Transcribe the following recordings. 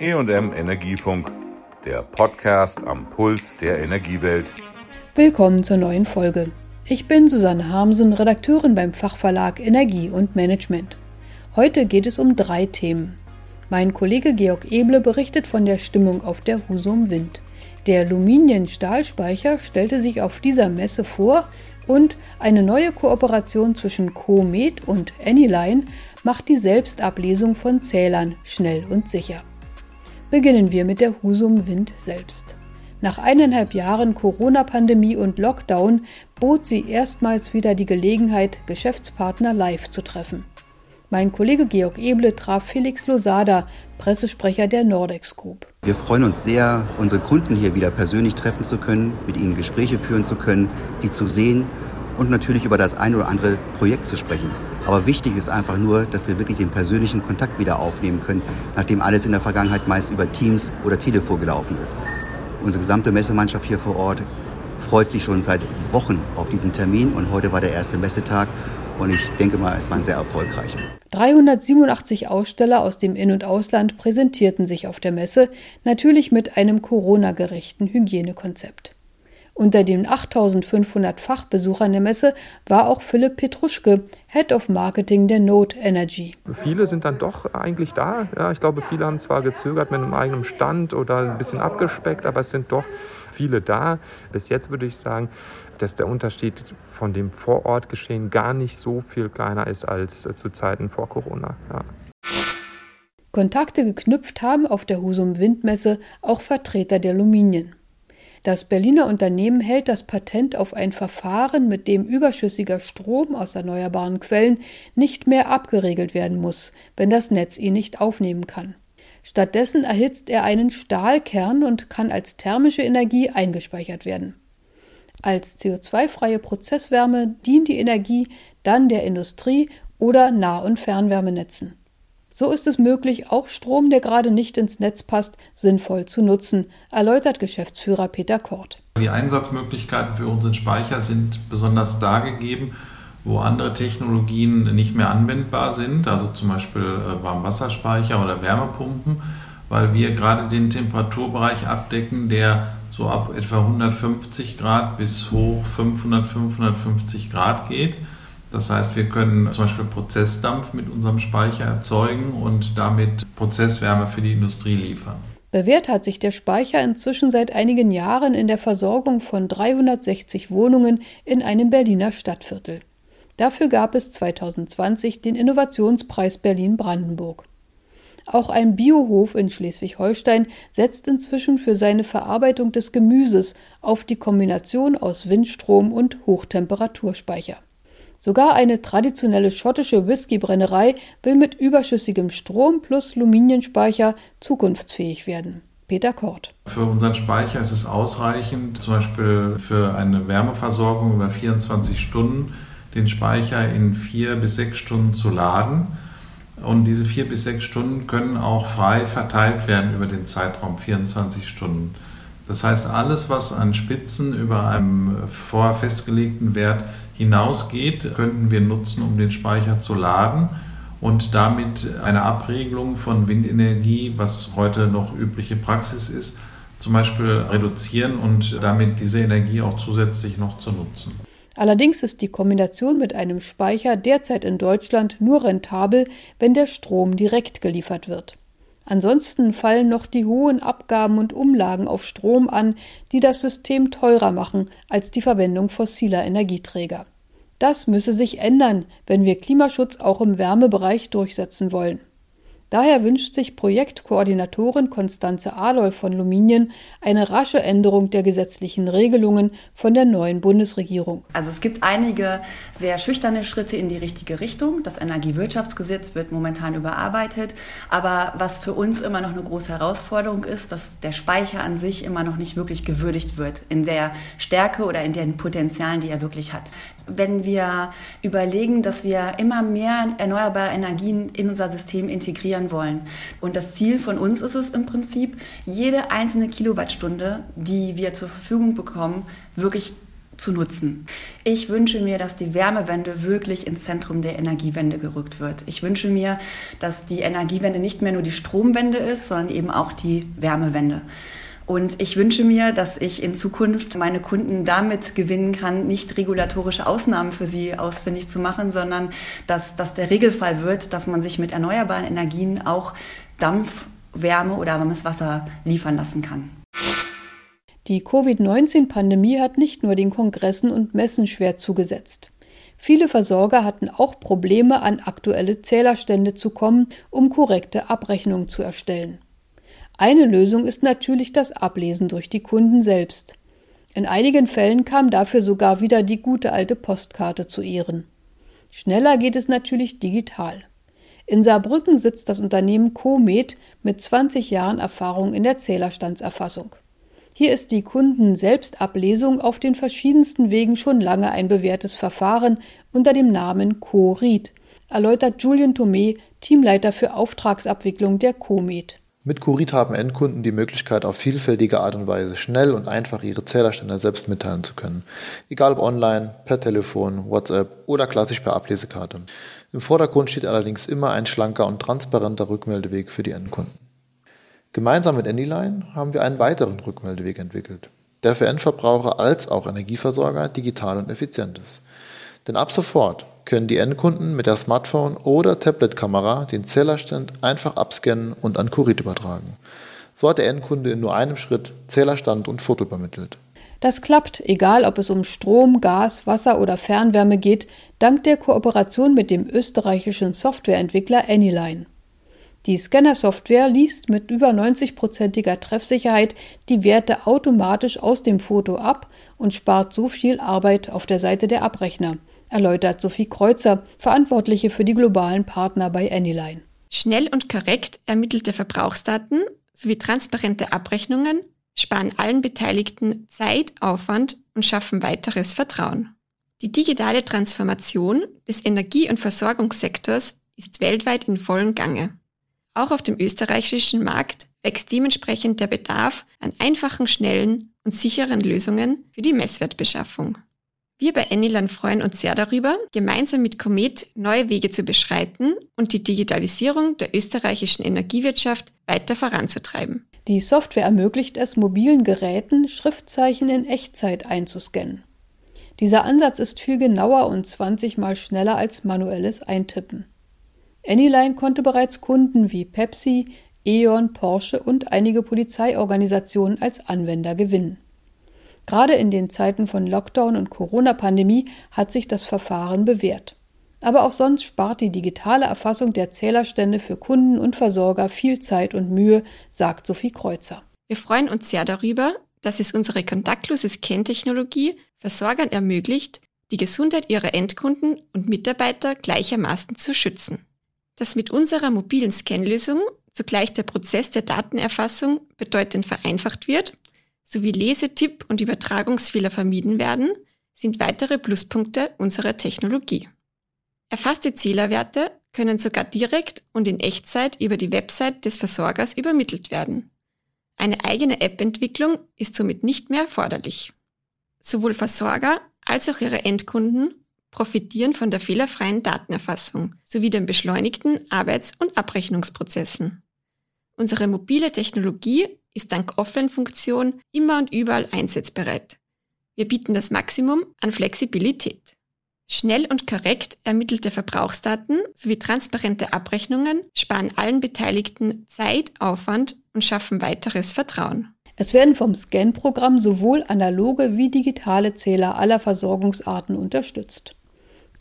EM Energiefunk, der Podcast am Puls der Energiewelt. Willkommen zur neuen Folge. Ich bin Susanne Harmsen, Redakteurin beim Fachverlag Energie und Management. Heute geht es um drei Themen. Mein Kollege Georg Eble berichtet von der Stimmung auf der Husum Wind. Der Luminien-Stahlspeicher stellte sich auf dieser Messe vor und eine neue Kooperation zwischen Comet und Anyline macht die Selbstablesung von Zählern schnell und sicher. Beginnen wir mit der Husum Wind selbst. Nach eineinhalb Jahren Corona-Pandemie und Lockdown bot sie erstmals wieder die Gelegenheit, Geschäftspartner live zu treffen. Mein Kollege Georg Eble traf Felix Losada, Pressesprecher der Nordex Group. Wir freuen uns sehr, unsere Kunden hier wieder persönlich treffen zu können, mit ihnen Gespräche führen zu können, sie zu sehen und natürlich über das ein oder andere Projekt zu sprechen. Aber wichtig ist einfach nur, dass wir wirklich den persönlichen Kontakt wieder aufnehmen können, nachdem alles in der Vergangenheit meist über Teams oder Telefon gelaufen ist. Unsere gesamte Messemannschaft hier vor Ort freut sich schon seit Wochen auf diesen Termin und heute war der erste Messetag und ich denke mal, es war ein sehr erfolgreicher. 387 Aussteller aus dem In- und Ausland präsentierten sich auf der Messe, natürlich mit einem Corona-gerechten Hygienekonzept. Unter den 8500 Fachbesuchern der Messe war auch Philipp Petruschke, Head of Marketing der Node Energy. Viele sind dann doch eigentlich da. Ja, ich glaube, viele haben zwar gezögert mit einem eigenen Stand oder ein bisschen abgespeckt, aber es sind doch viele da. Bis jetzt würde ich sagen, dass der Unterschied von dem Vorortgeschehen gar nicht so viel kleiner ist als zu Zeiten vor Corona. Ja. Kontakte geknüpft haben auf der Husum Windmesse auch Vertreter der Luminien. Das Berliner Unternehmen hält das Patent auf ein Verfahren, mit dem überschüssiger Strom aus erneuerbaren Quellen nicht mehr abgeregelt werden muss, wenn das Netz ihn nicht aufnehmen kann. Stattdessen erhitzt er einen Stahlkern und kann als thermische Energie eingespeichert werden. Als CO2-freie Prozesswärme dient die Energie dann der Industrie oder Nah- und Fernwärmenetzen. So ist es möglich, auch Strom, der gerade nicht ins Netz passt, sinnvoll zu nutzen, erläutert Geschäftsführer Peter Kort. Die Einsatzmöglichkeiten für unseren Speicher sind besonders da gegeben, wo andere Technologien nicht mehr anwendbar sind, also zum Beispiel äh, Warmwasserspeicher oder Wärmepumpen, weil wir gerade den Temperaturbereich abdecken, der so ab etwa 150 Grad bis hoch 500, 550 Grad geht. Das heißt, wir können zum Beispiel Prozessdampf mit unserem Speicher erzeugen und damit Prozesswärme für die Industrie liefern. Bewährt hat sich der Speicher inzwischen seit einigen Jahren in der Versorgung von 360 Wohnungen in einem Berliner Stadtviertel. Dafür gab es 2020 den Innovationspreis Berlin-Brandenburg. Auch ein Biohof in Schleswig-Holstein setzt inzwischen für seine Verarbeitung des Gemüses auf die Kombination aus Windstrom und Hochtemperaturspeicher. Sogar eine traditionelle schottische Whiskybrennerei will mit überschüssigem Strom plus Luminienspeicher zukunftsfähig werden. Peter Kort. Für unseren Speicher ist es ausreichend, zum Beispiel für eine Wärmeversorgung über 24 Stunden den Speicher in vier bis sechs Stunden zu laden. Und diese vier bis sechs Stunden können auch frei verteilt werden über den Zeitraum 24 Stunden. Das heißt, alles, was an Spitzen über einem vorher festgelegten Wert hinausgeht, könnten wir nutzen, um den Speicher zu laden und damit eine Abregelung von Windenergie, was heute noch übliche Praxis ist, zum Beispiel reduzieren und damit diese Energie auch zusätzlich noch zu nutzen. Allerdings ist die Kombination mit einem Speicher derzeit in Deutschland nur rentabel, wenn der Strom direkt geliefert wird. Ansonsten fallen noch die hohen Abgaben und Umlagen auf Strom an, die das System teurer machen als die Verwendung fossiler Energieträger. Das müsse sich ändern, wenn wir Klimaschutz auch im Wärmebereich durchsetzen wollen. Daher wünscht sich Projektkoordinatorin Konstanze Adolf von Luminien eine rasche Änderung der gesetzlichen Regelungen von der neuen Bundesregierung. Also es gibt einige sehr schüchterne Schritte in die richtige Richtung. Das Energiewirtschaftsgesetz wird momentan überarbeitet. Aber was für uns immer noch eine große Herausforderung ist, dass der Speicher an sich immer noch nicht wirklich gewürdigt wird in der Stärke oder in den Potenzialen, die er wirklich hat. Wenn wir überlegen, dass wir immer mehr erneuerbare Energien in unser System integrieren, reduzieren wollen. Und das Ziel von uns ist es im Prinzip, jede einzelne Kilowattstunde, die wir zur Verfügung bekommen, wirklich zu nutzen. Ich wünsche mir, dass die Wärmewende wirklich ins Zentrum der Energiewende gerückt wird. Ich wünsche mir, dass die Energiewende nicht mehr nur die Stromwende ist, sondern eben auch die Wärmewende. Und ich wünsche mir, dass ich in Zukunft meine Kunden damit gewinnen kann, nicht regulatorische Ausnahmen für sie ausfindig zu machen, sondern dass das der Regelfall wird, dass man sich mit erneuerbaren Energien auch Dampf, Wärme oder warmes Wasser liefern lassen kann. Die Covid-19-Pandemie hat nicht nur den Kongressen und Messen schwer zugesetzt. Viele Versorger hatten auch Probleme, an aktuelle Zählerstände zu kommen, um korrekte Abrechnungen zu erstellen. Eine Lösung ist natürlich das Ablesen durch die Kunden selbst. In einigen Fällen kam dafür sogar wieder die gute alte Postkarte zu Ehren. Schneller geht es natürlich digital. In Saarbrücken sitzt das Unternehmen Comet mit 20 Jahren Erfahrung in der Zählerstandserfassung. Hier ist die Kundenselbstablesung auf den verschiedensten Wegen schon lange ein bewährtes Verfahren unter dem Namen CoRead, erläutert Julien Thomé, Teamleiter für Auftragsabwicklung der Comet. Mit Curit haben Endkunden die Möglichkeit, auf vielfältige Art und Weise schnell und einfach ihre Zählerstände selbst mitteilen zu können. Egal ob online, per Telefon, WhatsApp oder klassisch per Ablesekarte. Im Vordergrund steht allerdings immer ein schlanker und transparenter Rückmeldeweg für die Endkunden. Gemeinsam mit Anyline haben wir einen weiteren Rückmeldeweg entwickelt, der für Endverbraucher als auch Energieversorger digital und effizient ist. Denn ab sofort können die Endkunden mit der Smartphone- oder Tablet-Kamera den Zählerstand einfach abscannen und an Kurit übertragen. So hat der Endkunde in nur einem Schritt Zählerstand und Foto übermittelt. Das klappt, egal ob es um Strom, Gas, Wasser oder Fernwärme geht, dank der Kooperation mit dem österreichischen Softwareentwickler Anyline. Die Scanner-Software liest mit über 90-prozentiger Treffsicherheit die Werte automatisch aus dem Foto ab und spart so viel Arbeit auf der Seite der Abrechner, erläutert Sophie Kreuzer, Verantwortliche für die globalen Partner bei Anyline. Schnell und korrekt ermittelte Verbrauchsdaten sowie transparente Abrechnungen sparen allen Beteiligten Zeit, Aufwand und schaffen weiteres Vertrauen. Die digitale Transformation des Energie- und Versorgungssektors ist weltweit in vollem Gange. Auch auf dem österreichischen Markt wächst dementsprechend der Bedarf an einfachen, schnellen und sicheren Lösungen für die Messwertbeschaffung. Wir bei Enilan freuen uns sehr darüber, gemeinsam mit Comet neue Wege zu beschreiten und die Digitalisierung der österreichischen Energiewirtschaft weiter voranzutreiben. Die Software ermöglicht es, mobilen Geräten Schriftzeichen in Echtzeit einzuscannen. Dieser Ansatz ist viel genauer und 20 mal schneller als manuelles Eintippen. Anyline konnte bereits Kunden wie Pepsi, E.ON, Porsche und einige Polizeiorganisationen als Anwender gewinnen. Gerade in den Zeiten von Lockdown und Corona-Pandemie hat sich das Verfahren bewährt. Aber auch sonst spart die digitale Erfassung der Zählerstände für Kunden und Versorger viel Zeit und Mühe, sagt Sophie Kreuzer. Wir freuen uns sehr darüber, dass es unsere kontaktlose Scan-Technologie Versorgern ermöglicht, die Gesundheit ihrer Endkunden und Mitarbeiter gleichermaßen zu schützen dass mit unserer mobilen Scanlösung zugleich der Prozess der Datenerfassung bedeutend vereinfacht wird, sowie Lesetipp- und Übertragungsfehler vermieden werden, sind weitere Pluspunkte unserer Technologie. Erfasste Zählerwerte können sogar direkt und in Echtzeit über die Website des Versorgers übermittelt werden. Eine eigene App-Entwicklung ist somit nicht mehr erforderlich. Sowohl Versorger als auch ihre Endkunden profitieren von der fehlerfreien Datenerfassung sowie den beschleunigten Arbeits- und Abrechnungsprozessen. Unsere mobile Technologie ist dank Offline-Funktion immer und überall einsatzbereit. Wir bieten das Maximum an Flexibilität. Schnell und korrekt ermittelte Verbrauchsdaten sowie transparente Abrechnungen sparen allen Beteiligten Zeit, Aufwand und schaffen weiteres Vertrauen. Es werden vom Scan-Programm sowohl analoge wie digitale Zähler aller Versorgungsarten unterstützt.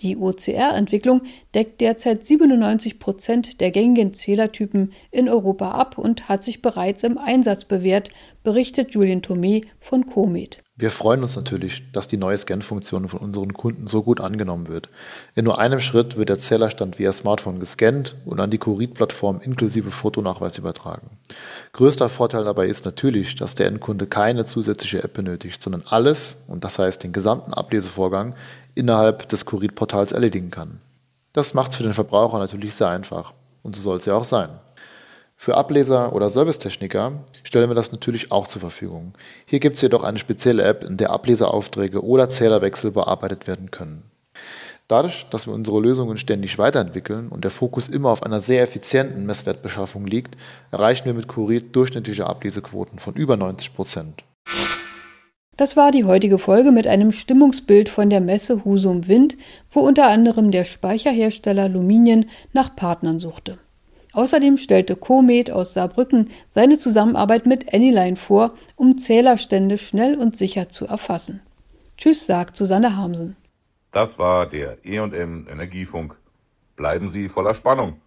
Die OCR-Entwicklung deckt derzeit 97 Prozent der gängigen Zählertypen in Europa ab und hat sich bereits im Einsatz bewährt, berichtet Julien Thomé von Comet. Wir freuen uns natürlich, dass die neue Scan-Funktion von unseren Kunden so gut angenommen wird. In nur einem Schritt wird der Zählerstand via Smartphone gescannt und an die Curit-Plattform inklusive Fotonachweis übertragen. Größter Vorteil dabei ist natürlich, dass der Endkunde keine zusätzliche App benötigt, sondern alles, und das heißt den gesamten Ablesevorgang, innerhalb des Kurit-Portals erledigen kann. Das macht es für den Verbraucher natürlich sehr einfach. Und so soll es ja auch sein. Für Ableser oder Servicetechniker stellen wir das natürlich auch zur Verfügung. Hier gibt es jedoch eine spezielle App, in der Ableseraufträge oder Zählerwechsel bearbeitet werden können. Dadurch, dass wir unsere Lösungen ständig weiterentwickeln und der Fokus immer auf einer sehr effizienten Messwertbeschaffung liegt, erreichen wir mit Kurit durchschnittliche Ablesequoten von über 90 Prozent. Das war die heutige Folge mit einem Stimmungsbild von der Messe Husum Wind, wo unter anderem der Speicherhersteller Luminien nach Partnern suchte. Außerdem stellte Comet aus Saarbrücken seine Zusammenarbeit mit Anyline vor, um Zählerstände schnell und sicher zu erfassen. Tschüss, sagt Susanne Hamsen. Das war der E&M Energiefunk. Bleiben Sie voller Spannung.